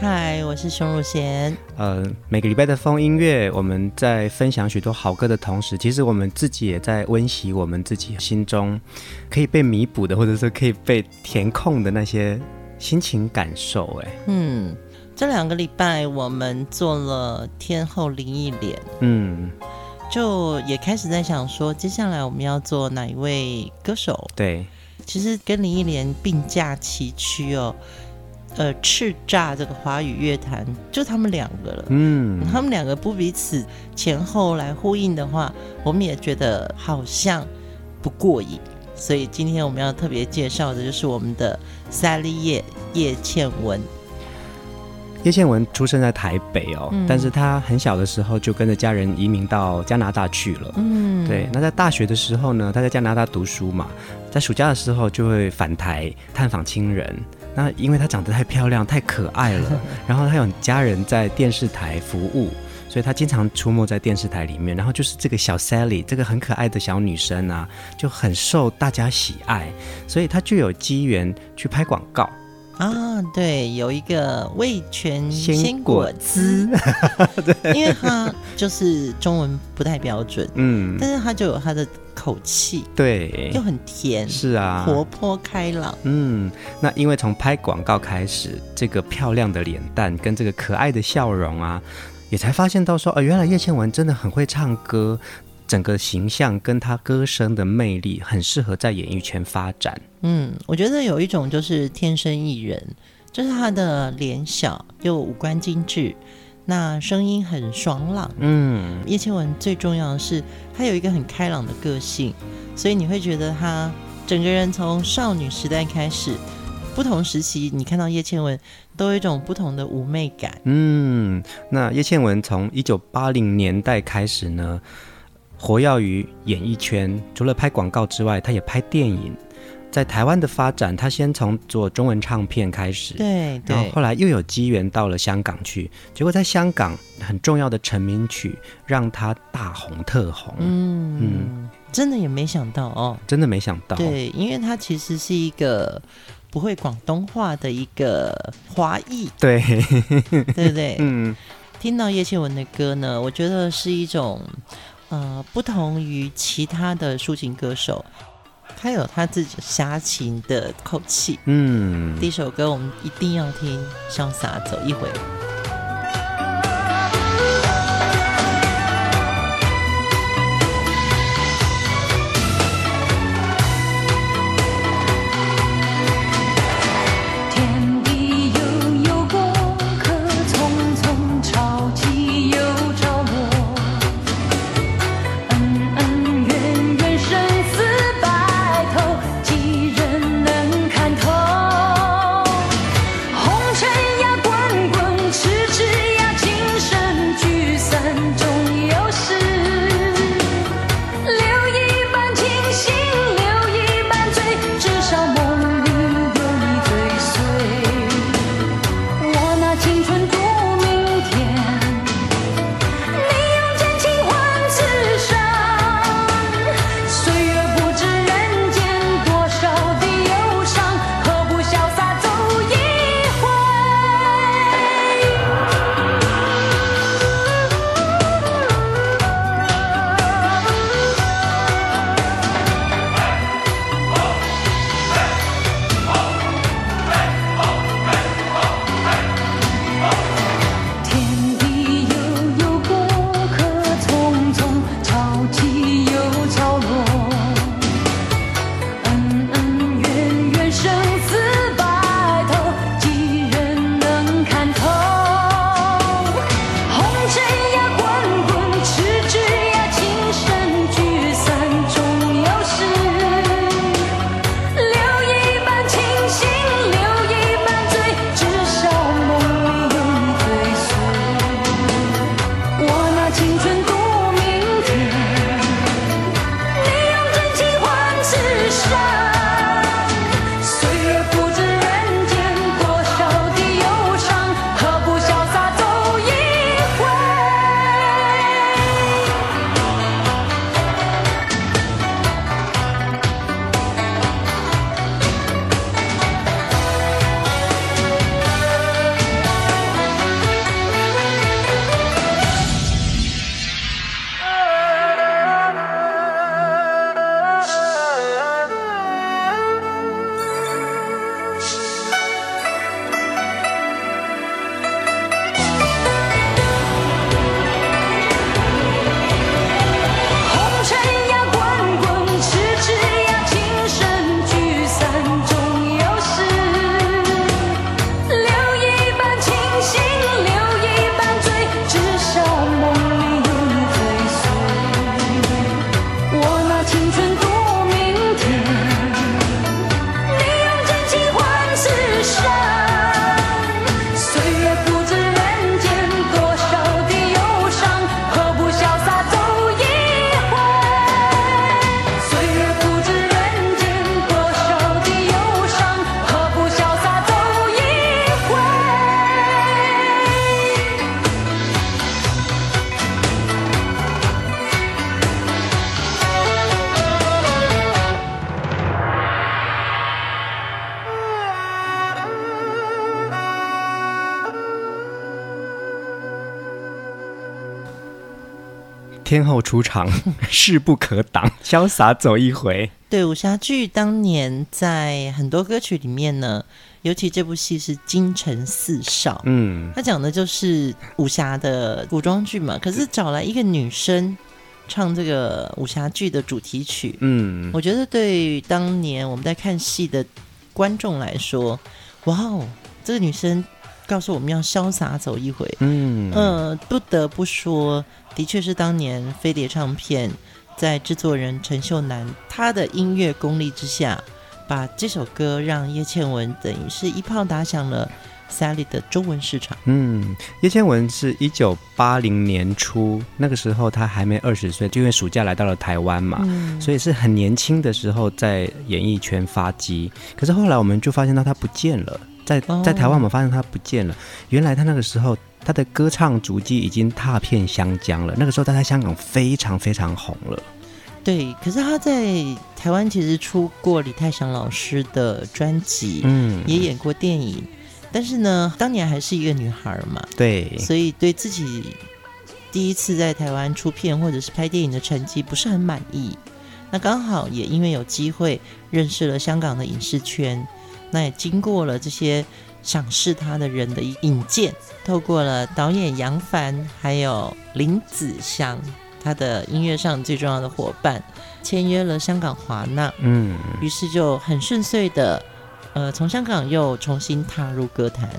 嗨，我是熊汝贤。呃，每个礼拜的风音乐，我们在分享许多好歌的同时，其实我们自己也在温习我们自己心中可以被弥补的，或者是可以被填空的那些心情感受。哎，嗯。这两个礼拜，我们做了天后林忆莲，嗯，就也开始在想说，接下来我们要做哪一位歌手？对，其实跟林忆莲并驾齐驱哦，呃，叱咤这个华语乐坛，就他们两个了，嗯，他们两个不彼此前后来呼应的话，我们也觉得好像不过瘾，所以今天我们要特别介绍的就是我们的赛丽叶叶倩文。叶倩文出生在台北哦，嗯、但是她很小的时候就跟着家人移民到加拿大去了。嗯，对。那在大学的时候呢，她在加拿大读书嘛，在暑假的时候就会返台探访亲人。那因为她长得太漂亮、太可爱了，然后她有家人在电视台服务，所以她经常出没在电视台里面。然后就是这个小 Sally，这个很可爱的小女生啊，就很受大家喜爱，所以她就有机缘去拍广告。啊，对，有一个味全鲜果汁，对，因为它就是中文不太标准，嗯，但是它就有它的口气，对，又很甜，是啊，活泼开朗，嗯，那因为从拍广告开始，这个漂亮的脸蛋跟这个可爱的笑容啊，也才发现到说，呃，原来叶倩文真的很会唱歌。整个形象跟他歌声的魅力，很适合在演艺圈发展。嗯，我觉得有一种就是天生艺人，就是他的脸小又五官精致，那声音很爽朗。嗯，叶倩文最重要的是，她有一个很开朗的个性，所以你会觉得她整个人从少女时代开始，不同时期你看到叶倩文都有一种不同的妩媚感。嗯，那叶倩文从一九八零年代开始呢，活跃于演艺圈，除了拍广告之外，他也拍电影。在台湾的发展，他先从做中文唱片开始，对，对，然后后来又有机缘到了香港去。结果在香港很重要的成名曲让他大红特红。嗯嗯，真的也没想到哦，真的没想到。对，因为他其实是一个不会广东话的一个华裔，对，对不对？嗯，听到叶倩文的歌呢，我觉得是一种。呃，不同于其他的抒情歌手，他有他自己侠情的口气。嗯，第一首歌我们一定要听《潇洒走一回》。天后出场，势不可挡，潇洒走一回。对，武侠剧当年在很多歌曲里面呢，尤其这部戏是《京城四少》，嗯，他讲的就是武侠的古装剧嘛，可是找来一个女生唱这个武侠剧的主题曲，嗯，我觉得对当年我们在看戏的观众来说，哇哦，这个女生告诉我们要潇洒走一回，嗯，呃，不得不说，的确是当年飞碟唱片。在制作人陈秀男他的音乐功力之下，把这首歌让叶倩文等于是一炮打响了 Sally 的中文市场。嗯，叶倩文是一九八零年初，那个时候她还没二十岁，就因为暑假来到了台湾嘛，嗯、所以是很年轻的时候在演艺圈发迹。可是后来我们就发现到她不见了，在在台湾我们发现她不见了。原来她那个时候。他的歌唱足迹已经踏遍香江了。那个时候他在香港非常非常红了。对，可是他在台湾其实出过李泰祥老师的专辑，嗯，也演过电影。但是呢，当年还是一个女孩嘛，对，所以对自己第一次在台湾出片或者是拍电影的成绩不是很满意。那刚好也因为有机会认识了香港的影视圈，那也经过了这些。赏识他的人的引荐，透过了导演杨凡，还有林子祥，他的音乐上最重要的伙伴，签约了香港华纳。嗯，于是就很顺遂的，呃，从香港又重新踏入歌坛。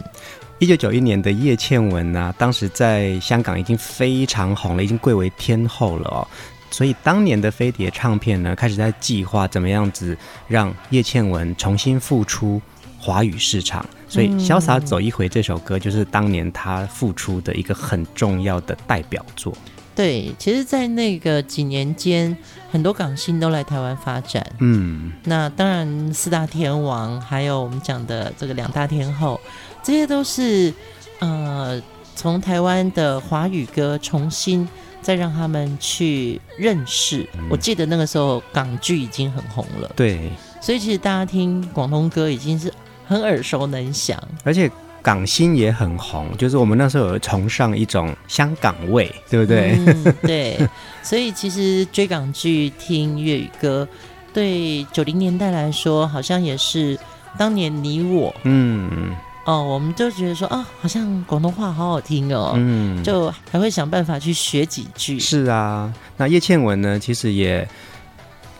一九九一年的叶倩文呢、啊，当时在香港已经非常红了，已经贵为天后了哦。所以当年的飞碟唱片呢，开始在计划怎么样子让叶倩文重新复出华语市场。所以《潇洒走一回》这首歌就是当年他复出的一个很重要的代表作。对，其实，在那个几年间，很多港星都来台湾发展。嗯，那当然四大天王，还有我们讲的这个两大天后，这些都是呃，从台湾的华语歌重新再让他们去认识。嗯，我记得那个时候港剧已经很红了。对，所以其实大家听广东歌已经是。很耳熟能详，而且港星也很红，就是我们那时候有崇尚一种香港味，对不对？嗯、对，所以其实追港剧、听粤语歌，对九零年代来说，好像也是当年你我，嗯，哦，我们就觉得说啊，好像广东话好好听哦，嗯，就还会想办法去学几句。是啊，那叶倩文呢，其实也。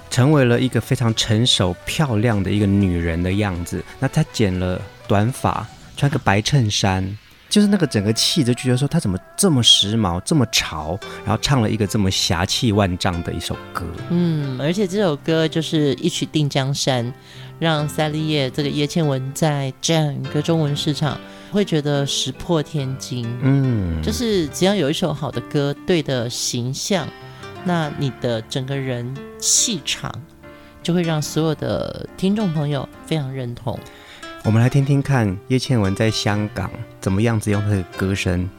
成为了一个非常成熟、漂亮的一个女人的样子。那她剪了短发，穿个白衬衫，就是那个整个气质，就觉得说她怎么这么时髦、这么潮，然后唱了一个这么侠气万丈的一首歌。嗯，而且这首歌就是一曲定江山，让 Sally 叶这个叶倩文在整个中文市场会觉得石破天惊。嗯，就是只要有一首好的歌，对的形象。那你的整个人气场就会让所有的听众朋友非常认同。我们来听听看叶倩文在香港怎么样子用她的歌声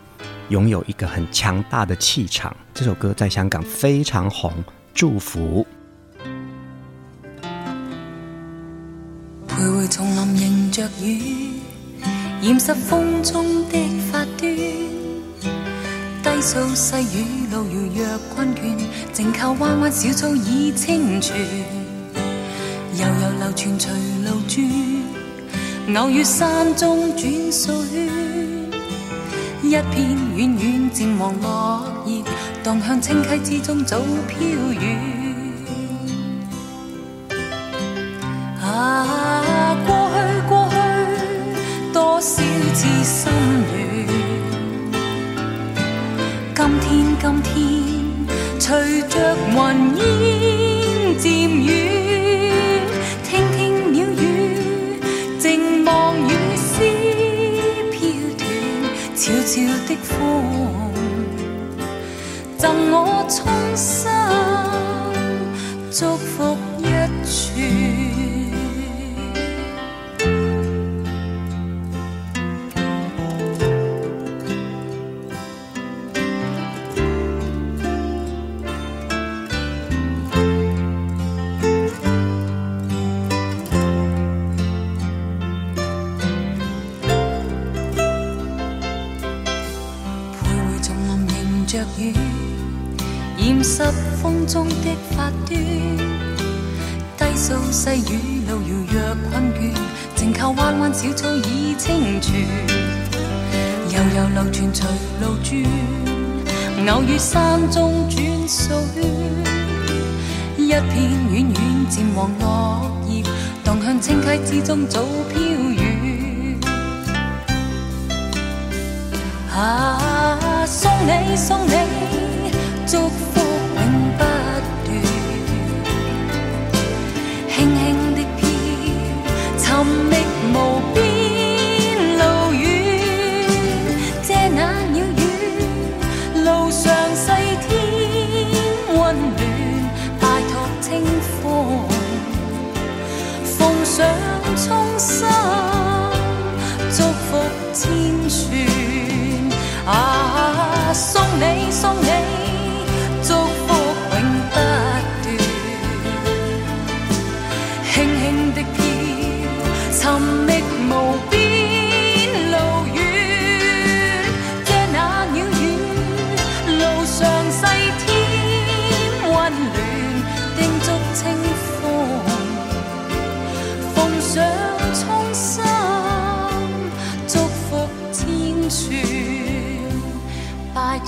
拥有一个很强大的气场。这首歌在香港非常红，祝福。丛林迎着雨，掩饰风中的发端。低诉细雨，路遥若困倦，静靠弯弯小草已清泉。悠悠流泉随路转，偶遇山中转数圈。一片远远渐黄落叶，荡向清溪之中早飘远。啊，痴心着雨，染湿风中的发端。低诉细雨，路遥若困倦，静靠弯弯小草倚清泉。悠悠流泉随路转，偶遇山中转数圈。一片远远渐黄落叶，荡向清溪之中早飘远。啊。送你送你，祝福永不断，轻轻的飘，寻觅无边路远，借那鸟语，路上细添温暖，拜托清风，奉上衷心，祝福千串。啊，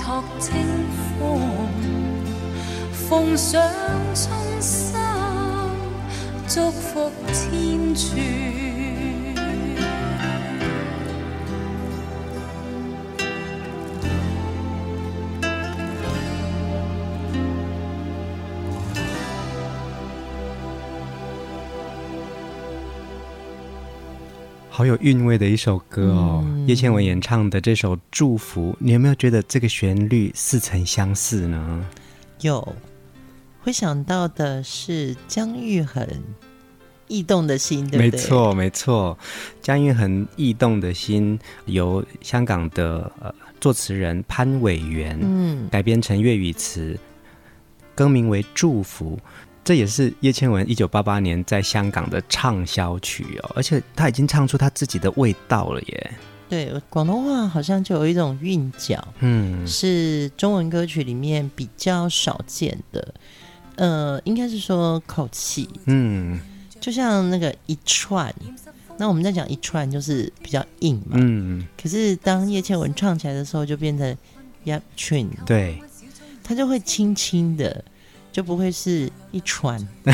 托清风，奉上衷心，祝福千串。好有韵味的一首歌哦，嗯、叶倩文演唱的这首《祝福》，你有没有觉得这个旋律似曾相似呢？有，会想到的是姜育恒《异动的心》，对不对？没错，没错，姜育恒《异动的心》由香港的呃作词人潘伟源嗯改编成粤语词，更名为《祝福》。这也是叶倩文一九八八年在香港的畅销曲哦，而且他已经唱出他自己的味道了耶。对，广东话好像就有一种韵脚，嗯，是中文歌曲里面比较少见的。呃，应该是说口气，嗯，就像那个一串，那我们在讲一串就是比较硬嘛，嗯，可是当叶倩文唱起来的时候，就变成一串，对，他就会轻轻的。就不会是一串，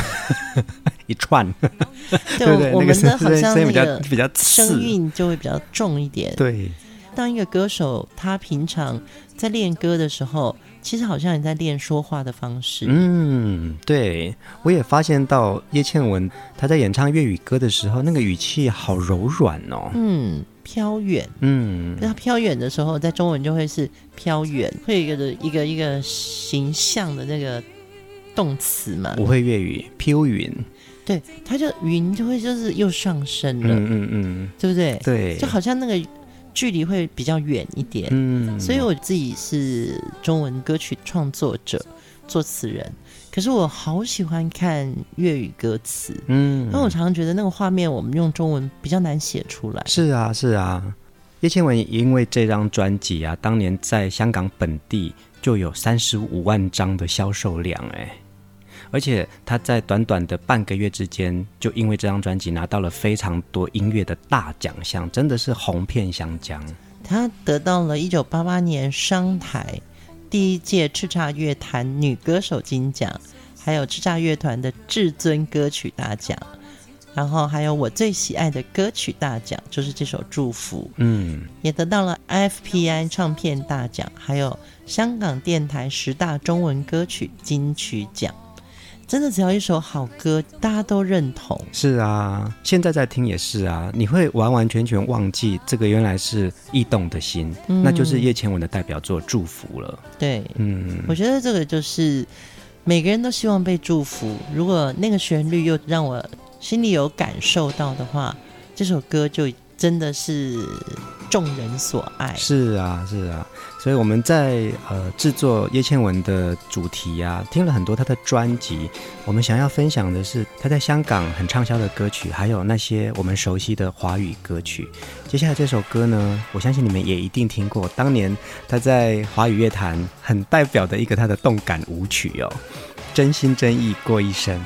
一串，对，我们的好像那个比较声韵就会比较重一点。对，当一个歌手，他平常在练歌的时候，其实好像也在练说话的方式。嗯，对，我也发现到叶倩文她在演唱粤语歌的时候，那个语气好柔软哦。嗯，飘远。嗯，那飘远的时候，在中文就会是飘远，会有一个一个一个形象的那个。动词嘛，我会粤语飘云，对，它就云就会就是又上升了，嗯嗯嗯，对不对？对，就好像那个距离会比较远一点，嗯，所以我自己是中文歌曲创作者、作词人，可是我好喜欢看粤语歌词，嗯，因为我常常觉得那个画面我们用中文比较难写出来。是啊，是啊，叶倩文因为这张专辑啊，当年在香港本地就有三十五万张的销售量，哎。而且他在短短的半个月之间，就因为这张专辑拿到了非常多音乐的大奖项，真的是红遍香江。他得到了一九八八年商台第一届叱咤乐坛女歌手金奖，还有叱咤乐团的至尊歌曲大奖，然后还有我最喜爱的歌曲大奖，就是这首《祝福》。嗯，也得到了 IFPI 唱片大奖，还有香港电台十大中文歌曲金曲奖。真的，只要一首好歌，大家都认同。是啊，现在在听也是啊，你会完完全全忘记这个原来是异动的心，嗯、那就是叶倩文的代表作《祝福》了。对，嗯，我觉得这个就是每个人都希望被祝福。如果那个旋律又让我心里有感受到的话，这首歌就真的是众人所爱。是啊，是啊。所以我们在呃制作叶倩文的主题啊，听了很多她的专辑。我们想要分享的是她在香港很畅销的歌曲，还有那些我们熟悉的华语歌曲。接下来这首歌呢，我相信你们也一定听过，当年她在华语乐坛很代表的一个她的动感舞曲哦。真心真意过一生。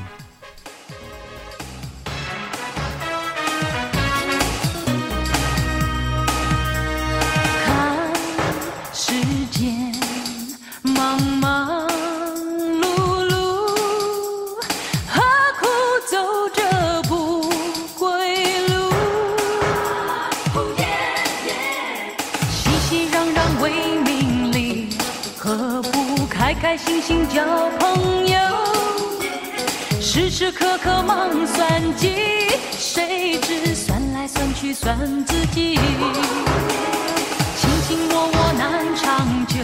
心交朋友，时时刻刻忙算计，谁知算来算去算自己，卿卿我我难长久，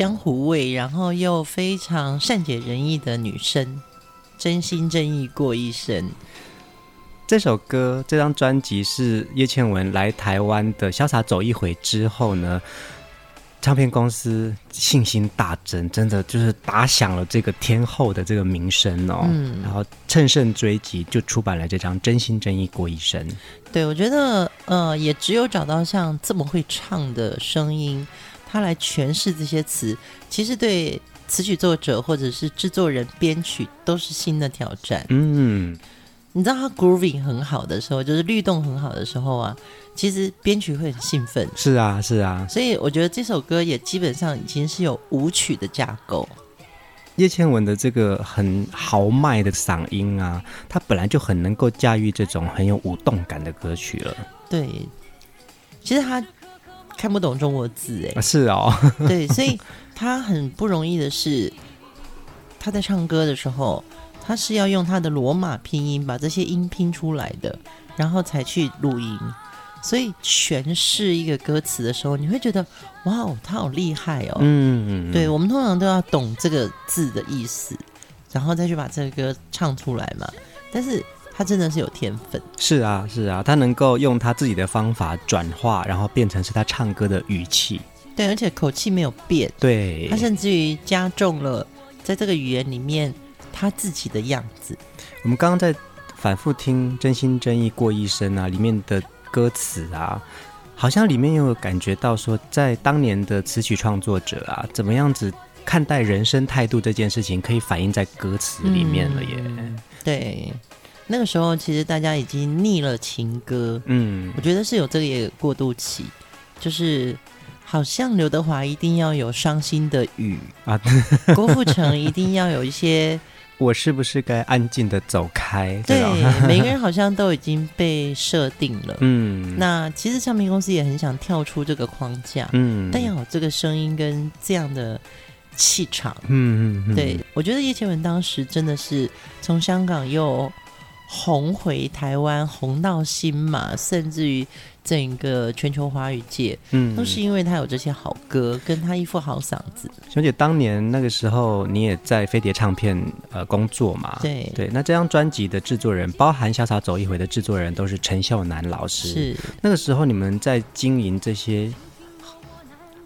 江湖味，然后又非常善解人意的女生，真心真意过一生。这首歌，这张专辑是叶倩文来台湾的潇洒走一回之后呢，唱片公司信心大增，真的就是打响了这个天后的这个名声哦。嗯，然后趁胜追击，就出版了这张《真心真意过一生》。对，我觉得呃，也只有找到像这么会唱的声音，他来诠释这些词，其实对词曲作者或者是制作人编曲都是新的挑战。嗯。你知道他 grooving 很好的时候，就是律动很好的时候啊，其实编曲会很兴奋。是啊，是啊。所以我觉得这首歌也基本上已经是有舞曲的架构。叶倩文的这个很豪迈的嗓音啊，他本来就很能够驾驭这种很有舞动感的歌曲了。对，其实他看不懂中国字，哎，是哦。对，所以他很不容易的是，他在唱歌的时候。他是要用他的罗马拼音把这些音拼出来的，然后才去录音。所以诠释一个歌词的时候，你会觉得哇哦，他好厉害哦。嗯，对，我们通常都要懂这个字的意思，然后再去把这个歌唱出来嘛。但是他真的是有天分。是啊，是啊，他能够用他自己的方法转化，然后变成是他唱歌的语气。对，而且口气没有变。对，他甚至于加重了在这个语言里面。他自己的样子。我们刚刚在反复听《真心真意过一生》啊，里面的歌词啊，好像里面又有感觉到说，在当年的词曲创作者啊，怎么样子看待人生态度这件事情，可以反映在歌词里面了耶。嗯，对，那个时候其实大家已经腻了情歌。嗯，我觉得是有这个也过渡期，就是。好像刘德华一定要有伤心的雨啊，郭富城一定要有一些，我是不是该安静的走开？对，每个人好像都已经被设定了。嗯，那其实唱片公司也很想跳出这个框架，嗯，但要有这个声音跟这样的气场。嗯嗯嗯，对，我觉得叶倩文当时真的是从香港又红回台湾，红到新马，甚至于。整个全球华语界，嗯，都是因为他有这些好歌，跟他一副好嗓子。小姐，当年那个时候你也在飞碟唱片呃工作嘛？对对。那这张专辑的制作人，包含《潇洒走一回》的制作人，都是陈秀南老师。是那个时候你们在经营这些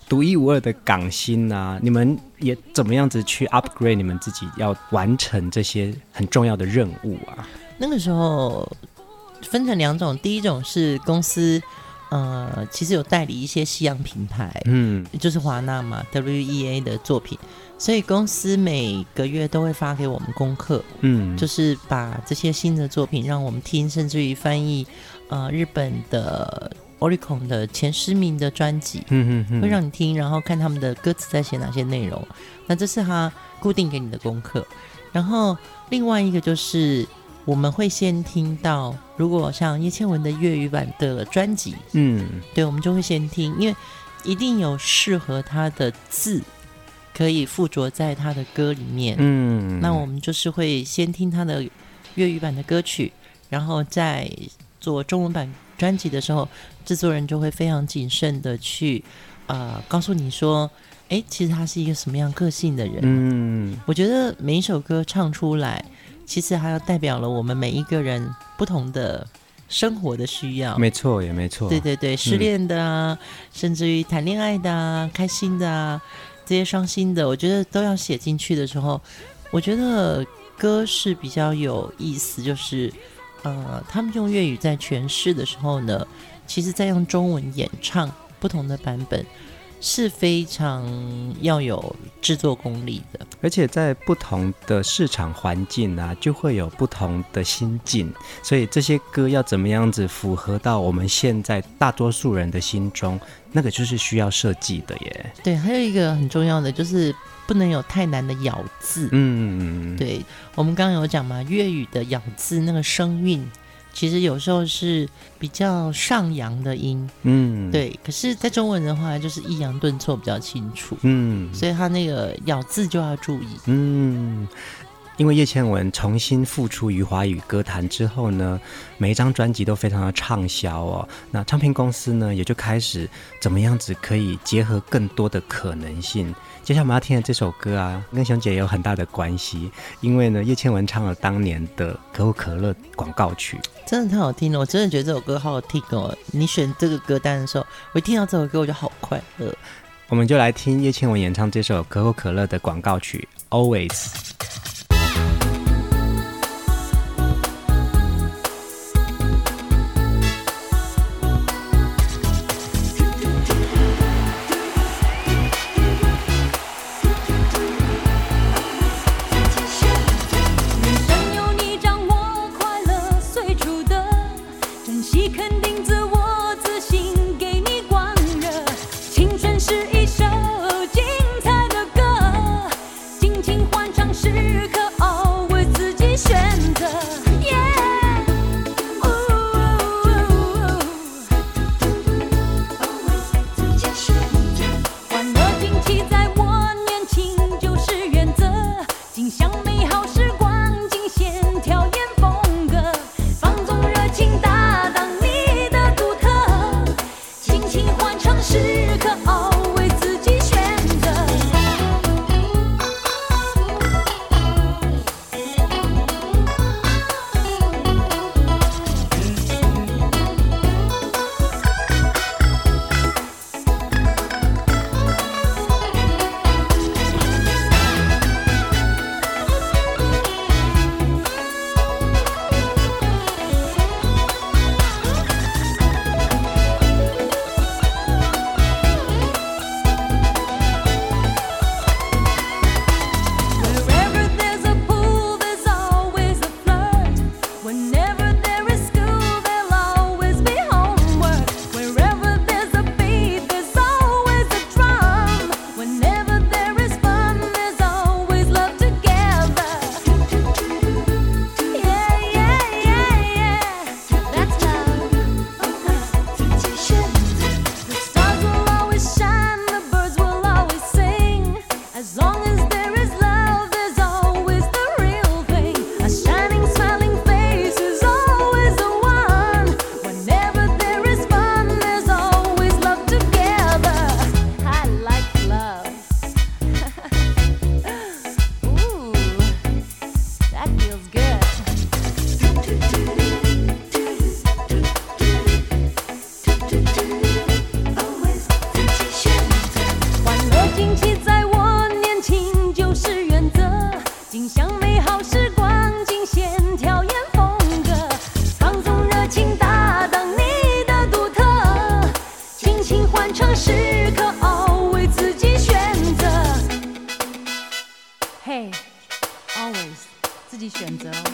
独一无二的港星啊，你们也怎么样子去 upgrade 你们自己，要完成这些很重要的任务啊？那个时候。分成两种，第一种是公司，呃，其实有代理一些西洋品牌，嗯，就是华纳嘛，WEA 的作品，所以公司每个月都会发给我们功课，嗯，就是把这些新的作品让我们听，甚至于翻译，呃，日本的 Oricon 的前十名的专辑，嗯嗯，会让你听，然后看他们的歌词在写哪些内容，那这是他固定给你的功课，然后另外一个就是。我们会先听到，如果像叶倩文的粤语版的专辑，嗯，对，我们就会先听，因为一定有适合他的字可以附着在他的歌里面，嗯，那我们就是会先听他的粤语版的歌曲，然后在做中文版专辑的时候，制作人就会非常谨慎的去，呃，告诉你说，哎，其实他是一个什么样个性的人，嗯，我觉得每一首歌唱出来。其实还要代表了我们每一个人不同的生活的需要，没错也没错。对对对，失恋的啊，嗯、甚至于谈恋爱的啊，开心的啊，这些伤心的，我觉得都要写进去的时候，我觉得歌是比较有意思，就是呃，他们用粤语在诠释的时候呢，其实在用中文演唱不同的版本。是非常要有制作功力的，而且在不同的市场环境啊，就会有不同的心境，所以这些歌要怎么样子符合到我们现在大多数人的心中，那个就是需要设计的耶。对，还有一个很重要的就是不能有太难的咬字。嗯，对，我们刚刚有讲嘛，粤语的咬字那个声韵。其实有时候是比较上扬的音，嗯，对。可是，在中文的话，就是抑扬顿挫比较清楚，嗯，所以他那个咬字就要注意，嗯。因为叶倩文重新复出于华语歌坛之后呢，每一张专辑都非常的畅销哦。那唱片公司呢，也就开始怎么样子可以结合更多的可能性。接下来我们要听的这首歌啊，跟熊姐也有很大的关系，因为呢，叶倩文唱了当年的可口可乐广告曲，真的太好听了。我真的觉得这首歌好好听哦。你选这个歌单的时候，我一听到这首歌我就好快乐。我们就来听叶倩文演唱这首可口可乐的广告曲《Always》。选择。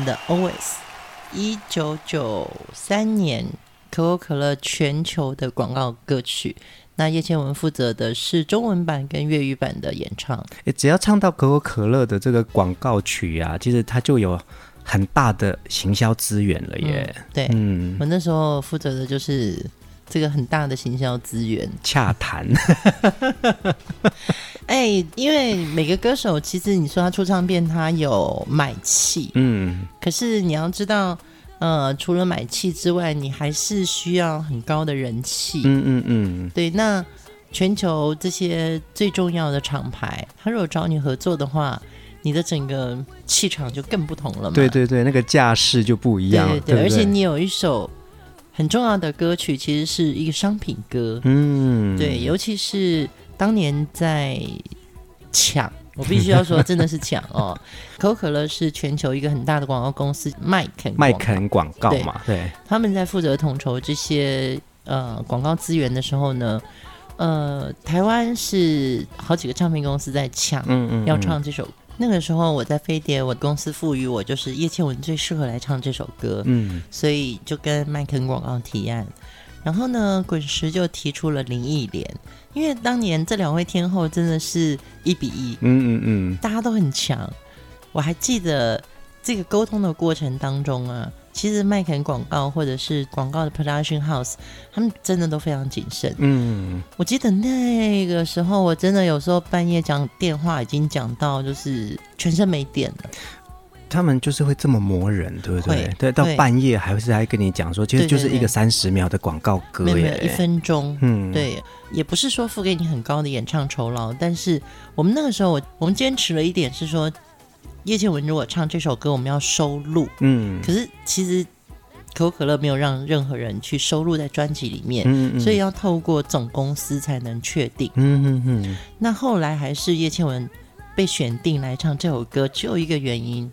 文的 Always，一九九三年可口可乐全球的广告歌曲。那叶倩文负责的是中文版跟粤语版的演唱。诶，只要唱到可口可乐的这个广告曲啊，其实它就有很大的行销资源了耶。嗯、对，嗯，我那时候负责的就是这个很大的行销资源，洽谈。哎，因为每个歌手其实你说他出唱片，他有买气，嗯，可是你要知道，呃，除了买气之外，你还是需要很高的人气，嗯嗯嗯，对。那全球这些最重要的厂牌，他如果找你合作的话，你的整个气场就更不同了嘛。对对对，那个架势就不一样。对对对，对对，而且你有一首很重要的歌曲，其实是一个商品歌，嗯，对，尤其是。当年在抢，我必须要说，真的是抢哦。可口可乐是全球一个很大的广告公司，麦肯麦肯广告嘛，对，对他们在负责统筹这些呃广告资源的时候呢，呃，台湾是好几个唱片公司在抢，嗯，嗯嗯，要唱这首那个时候我在飞碟，我公司赋予我就是叶倩文最适合来唱这首歌，嗯，所以就跟麦肯广告提案。然后呢，滚石就提出了林忆莲，因为当年这两位天后真的是一比一，嗯嗯嗯，大家都很强。我还记得这个沟通的过程当中啊，其实麦肯广告或者是广告的 production house，他们真的都非常谨慎。嗯，我记得那个时候，我真的有时候半夜讲电话，已经讲到就是全身没电了。他们就是会这么磨人，对不对？对，到半夜还是还跟你讲说，其实就是一个三十秒的广告歌耶，没有没有一分钟，嗯，对，也不是说付给你很高的演唱酬劳，但是我们那个时候，我我们坚持了一点是说，叶倩文如果唱这首歌，我们要收录，嗯，可是其实可口可乐没有让任何人去收录在专辑里面，嗯嗯所以要透过总公司才能确定。嗯嗯嗯，那后来还是叶倩文被选定来唱这首歌，只有一个原因。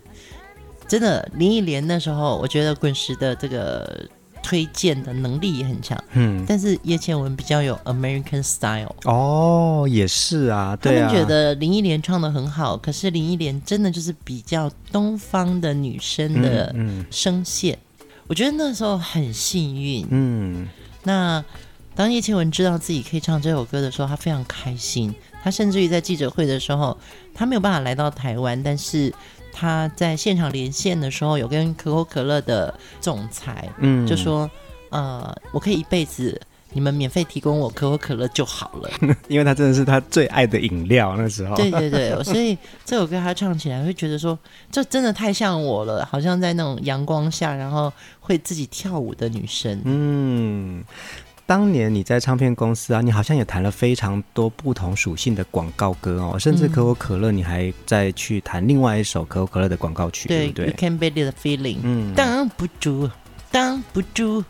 真的，林忆莲那时候，我觉得滚石的这个推荐的能力也很强。嗯，但是叶倩文比较有 American style。哦，也是啊，对啊。他们觉得林忆莲唱的很好，可是林忆莲真的就是比较东方的女生的声线。嗯嗯、我觉得那时候很幸运。嗯，那当叶倩文知道自己可以唱这首歌的时候，她非常开心。她甚至于在记者会的时候，她没有办法来到台湾，但是。他在现场连线的时候，有跟可口可乐的总裁，嗯，就说，呃，我可以一辈子，你们免费提供我可口可乐就好了，因为他真的是他最爱的饮料。那时候，对对对，所以这首歌他唱起来会觉得说，这真的太像我了，好像在那种阳光下，然后会自己跳舞的女生，嗯。当年你在唱片公司啊，你好像也谈了非常多不同属性的广告歌哦，甚至可口可乐，你还再去弹另外一首可口可乐的广告曲，对，对不对？You can beat the feeling，嗯，挡不住。挡不住，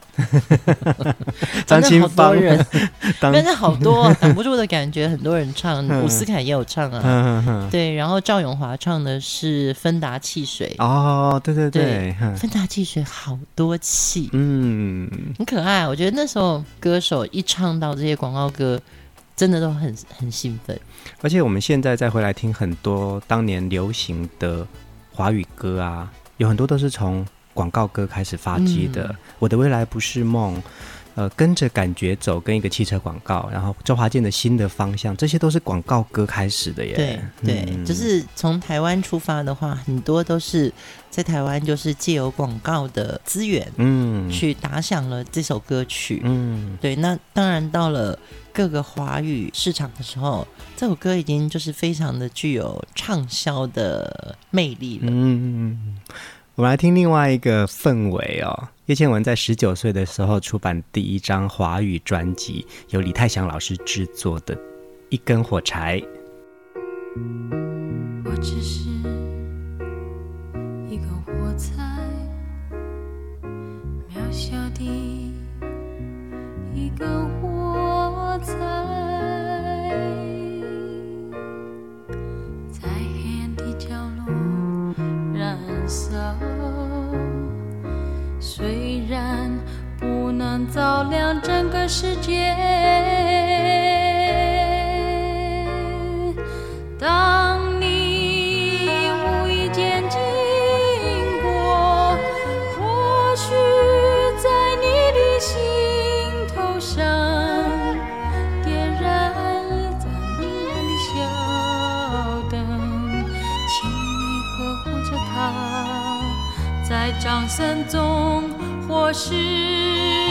张清芳人，但是好多挡不住的感觉，很多人唱，伍思凯也有唱啊，嗯嗯、对，然后赵咏华唱的是芬达汽水，哦，对对对，对芬达汽水好多气，嗯，很可爱。我觉得那时候歌手一唱到这些广告歌，真的都很很兴奋。而且我们现在再回来听很多当年流行的华语歌啊，有很多都是从。广告歌开始发迹的，嗯，《我的未来不是梦》，呃，跟着感觉走，跟一个汽车广告，然后周华健的新的方向，这些都是广告歌开始的耶。对对，嗯，就是从台湾出发的话，很多都是在台湾，就是借由广告的资源，嗯，去打响了这首歌曲。嗯，对。那当然到了各个华语市场的时候，这首歌已经就是非常的具有畅销的魅力了。嗯。我们来听另外一个氛围哦。叶倩文在十九岁的时候出版第一张华语专辑，由李泰祥老师制作的《一根火柴》。我只是一根火柴，渺小的一根火柴。虽然不能照亮整个世界，声中。或是。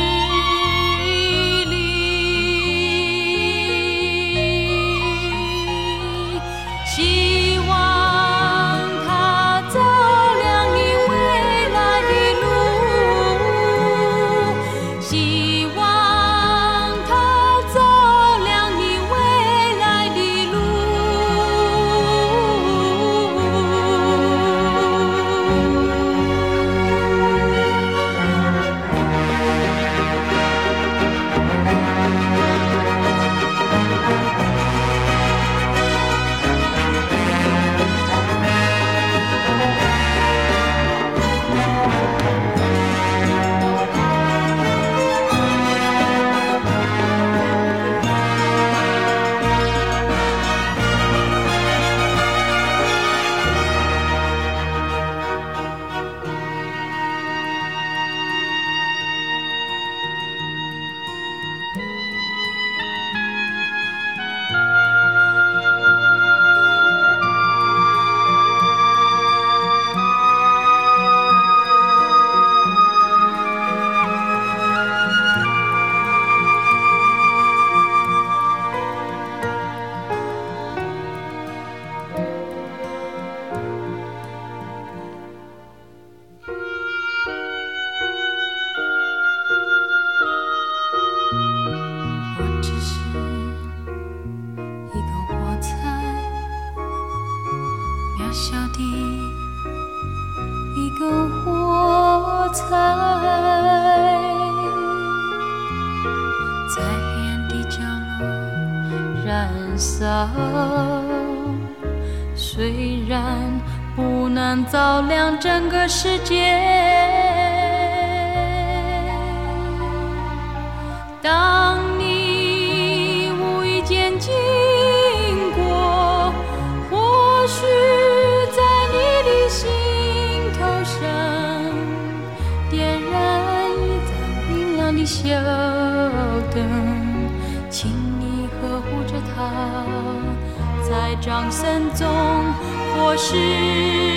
小的一个火柴，在黑暗的角落燃烧。虽然不能照亮整个世界，当。掌声中，或是。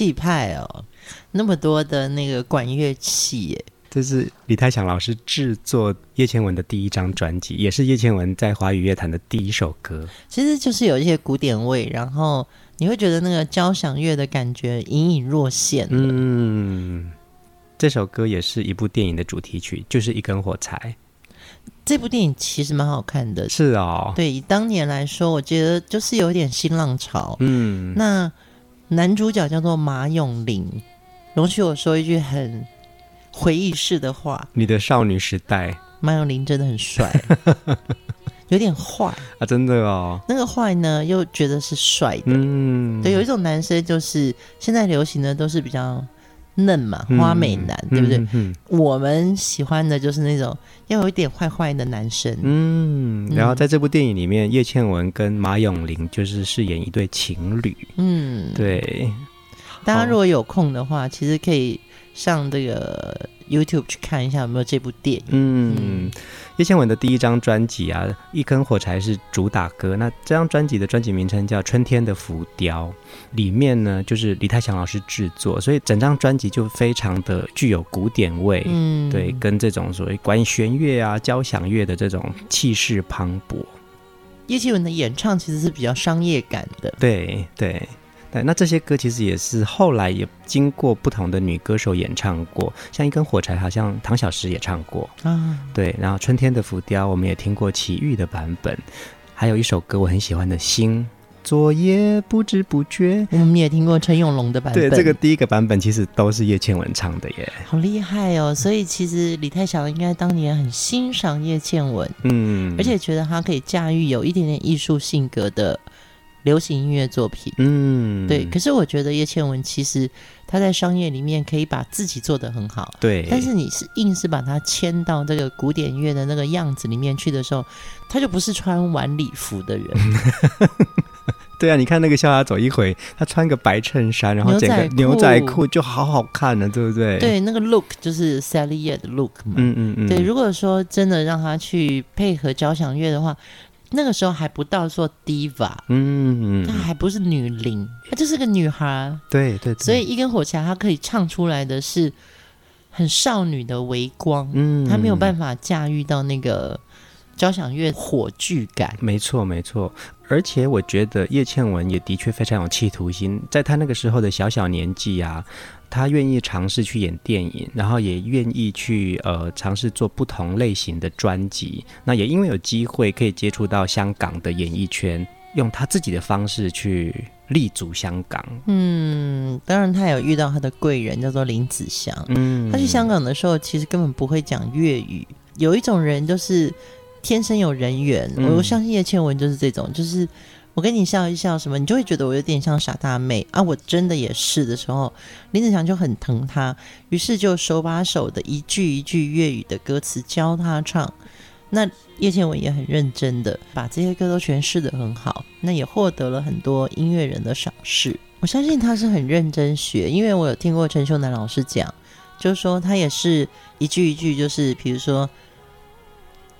气派哦，那么多的那个管乐器耶！这是李泰祥老师制作叶倩文的第一张专辑，也是叶倩文在华语乐坛的第一首歌。其实就是有一些古典味，然后你会觉得那个交响乐的感觉隐隐若现。嗯，这首歌也是一部电影的主题曲，就是《一根火柴》。这部电影其实蛮好看的，是哦。对，以当年来说，我觉得就是有点新浪潮。嗯，那。男主角叫做马永林，容许我说一句很回忆式的话：你的少女时代，马永林真的很帅，有点坏啊，真的哦。那个坏呢，又觉得是帅的，嗯，对，有一种男生就是现在流行的都是比较。嫩嘛，花美男，嗯、对不对？嗯嗯、我们喜欢的就是那种要有一点坏坏的男生。嗯，然后在这部电影里面，叶倩文跟马永玲就是饰演一对情侣。嗯，对。大家如果有空的话，其实可以上这个 YouTube 去看一下有没有这部电影。嗯。嗯叶倩文的第一张专辑啊，《一根火柴》是主打歌。那这张专辑的专辑名称叫《春天的浮雕》，里面呢就是李泰祥老师制作，所以整张专辑就非常的具有古典味。嗯，对，跟这种所谓管弦乐啊、交响乐的这种气势磅礴。叶倩文的演唱其实是比较商业感的。对对。对，那这些歌其实也是后来也经过不同的女歌手演唱过，像一根火柴，好像唐小时也唱过啊。对，然后春天的浮雕，我们也听过齐豫的版本，还有一首歌我很喜欢的《心》，昨夜不知不觉，我们也听过陈永龙的版本。对，这个第一个版本其实都是叶倩文唱的耶，好厉害哦！所以其实李泰祥应该当年很欣赏叶倩文，嗯，而且觉得她可以驾驭有一点点艺术性格的。流行音乐作品，嗯，对。可是我觉得叶倩文其实她在商业里面可以把自己做得很好，对。但是你是硬是把她牵到这个古典乐的那个样子里面去的时候，她就不是穿晚礼服的人。对啊，你看那个《潇洒走一回》，她穿个白衬衫，然后整个牛仔裤就好好看了，对不对？对，那个 look 就是 Sally 的 look 嘛。嗯嗯嗯。对，如果说真的让她去配合交响乐的话。那个时候还不到做 diva，嗯，她还不是女伶，她就是个女孩，对对，所以一根火柴，她可以唱出来的是很少女的微光，嗯，她没有办法驾驭到那个交响乐火炬感，没错没错，而且我觉得叶倩文也的确非常有企图心，在她那个时候的小小年纪啊。他愿意尝试去演电影，然后也愿意去呃尝试做不同类型的专辑。那也因为有机会可以接触到香港的演艺圈，用他自己的方式去立足香港。嗯，当然他有遇到他的贵人，叫做林子祥。嗯，他去香港的时候，其实根本不会讲粤语。有一种人就是天生有人缘，嗯，我相信叶倩文就是这种，就是。我跟你笑一笑什么，你就会觉得我有点像傻大妹啊！我真的也是的时候，林子祥就很疼他，于是就手把手的一句一句粤语的歌词教他唱。那叶倩文也很认真的把这些歌都诠释得很好，那也获得了很多音乐人的赏识。我相信他是很认真学，因为我有听过陈秀男老师讲，就是说他也是一句一句，就是比如说。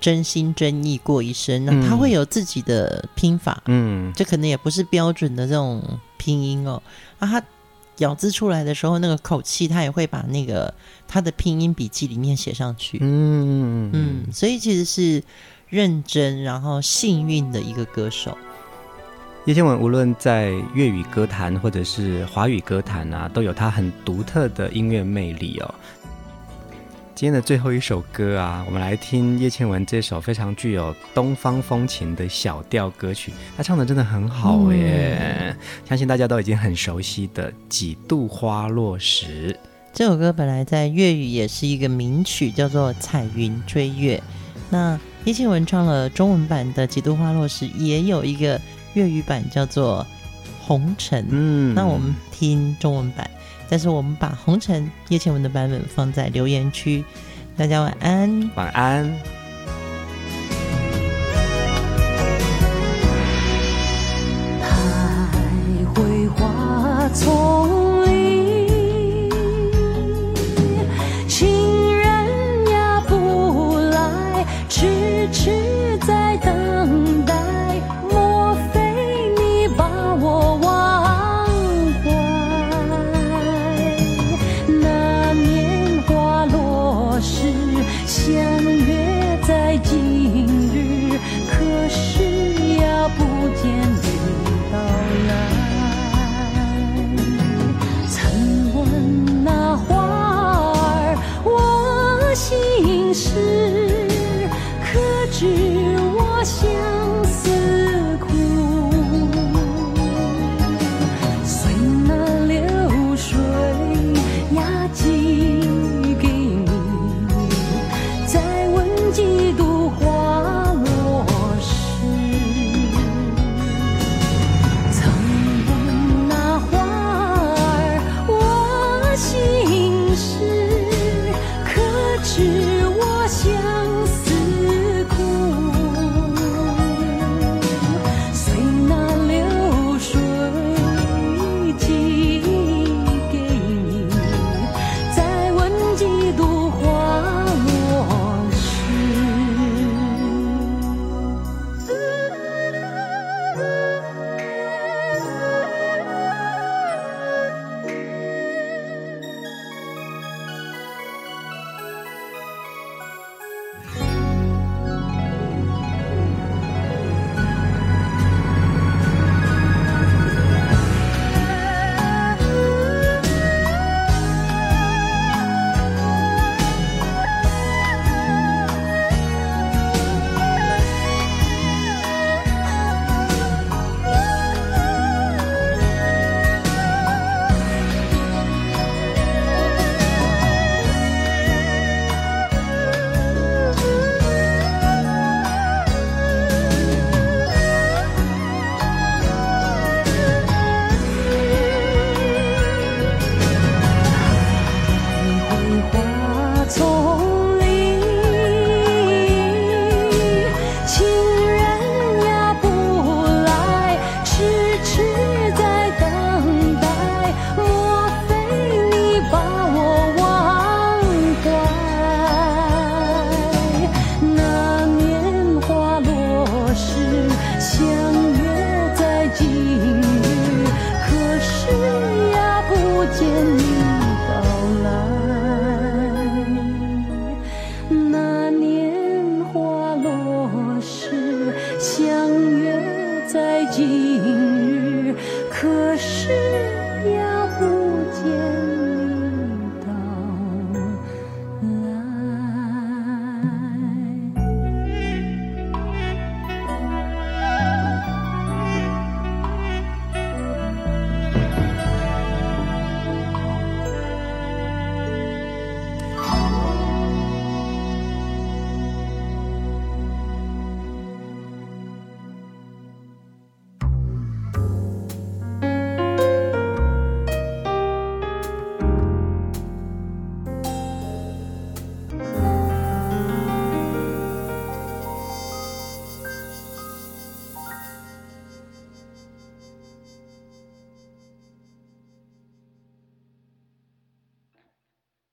真心真意过一生，那他会有自己的拼法，嗯，这可能也不是标准的这种拼音哦。啊，他咬字出来的时候，那个口气，他也会把那个他的拼音笔记里面写上去，嗯嗯，所以其实是认真，然后幸运的一个歌手。叶倩文无论在粤语歌坛或者是华语歌坛啊，都有他很独特的音乐魅力哦。今天的最后一首歌啊，我们来听叶倩文这首非常具有东方风情的小调歌曲。她唱的真的很好耶，嗯、相信大家都已经很熟悉的《几度花落时》这首歌，本来在粤语也是一个名曲，叫做《彩云追月》。那叶倩文唱了中文版的《几度花落时》，也有一个粤语版叫做《红尘》。嗯，那我们听中文版。但是我们把红尘叶倩文的版本放在留言区，大家晚安，晚安。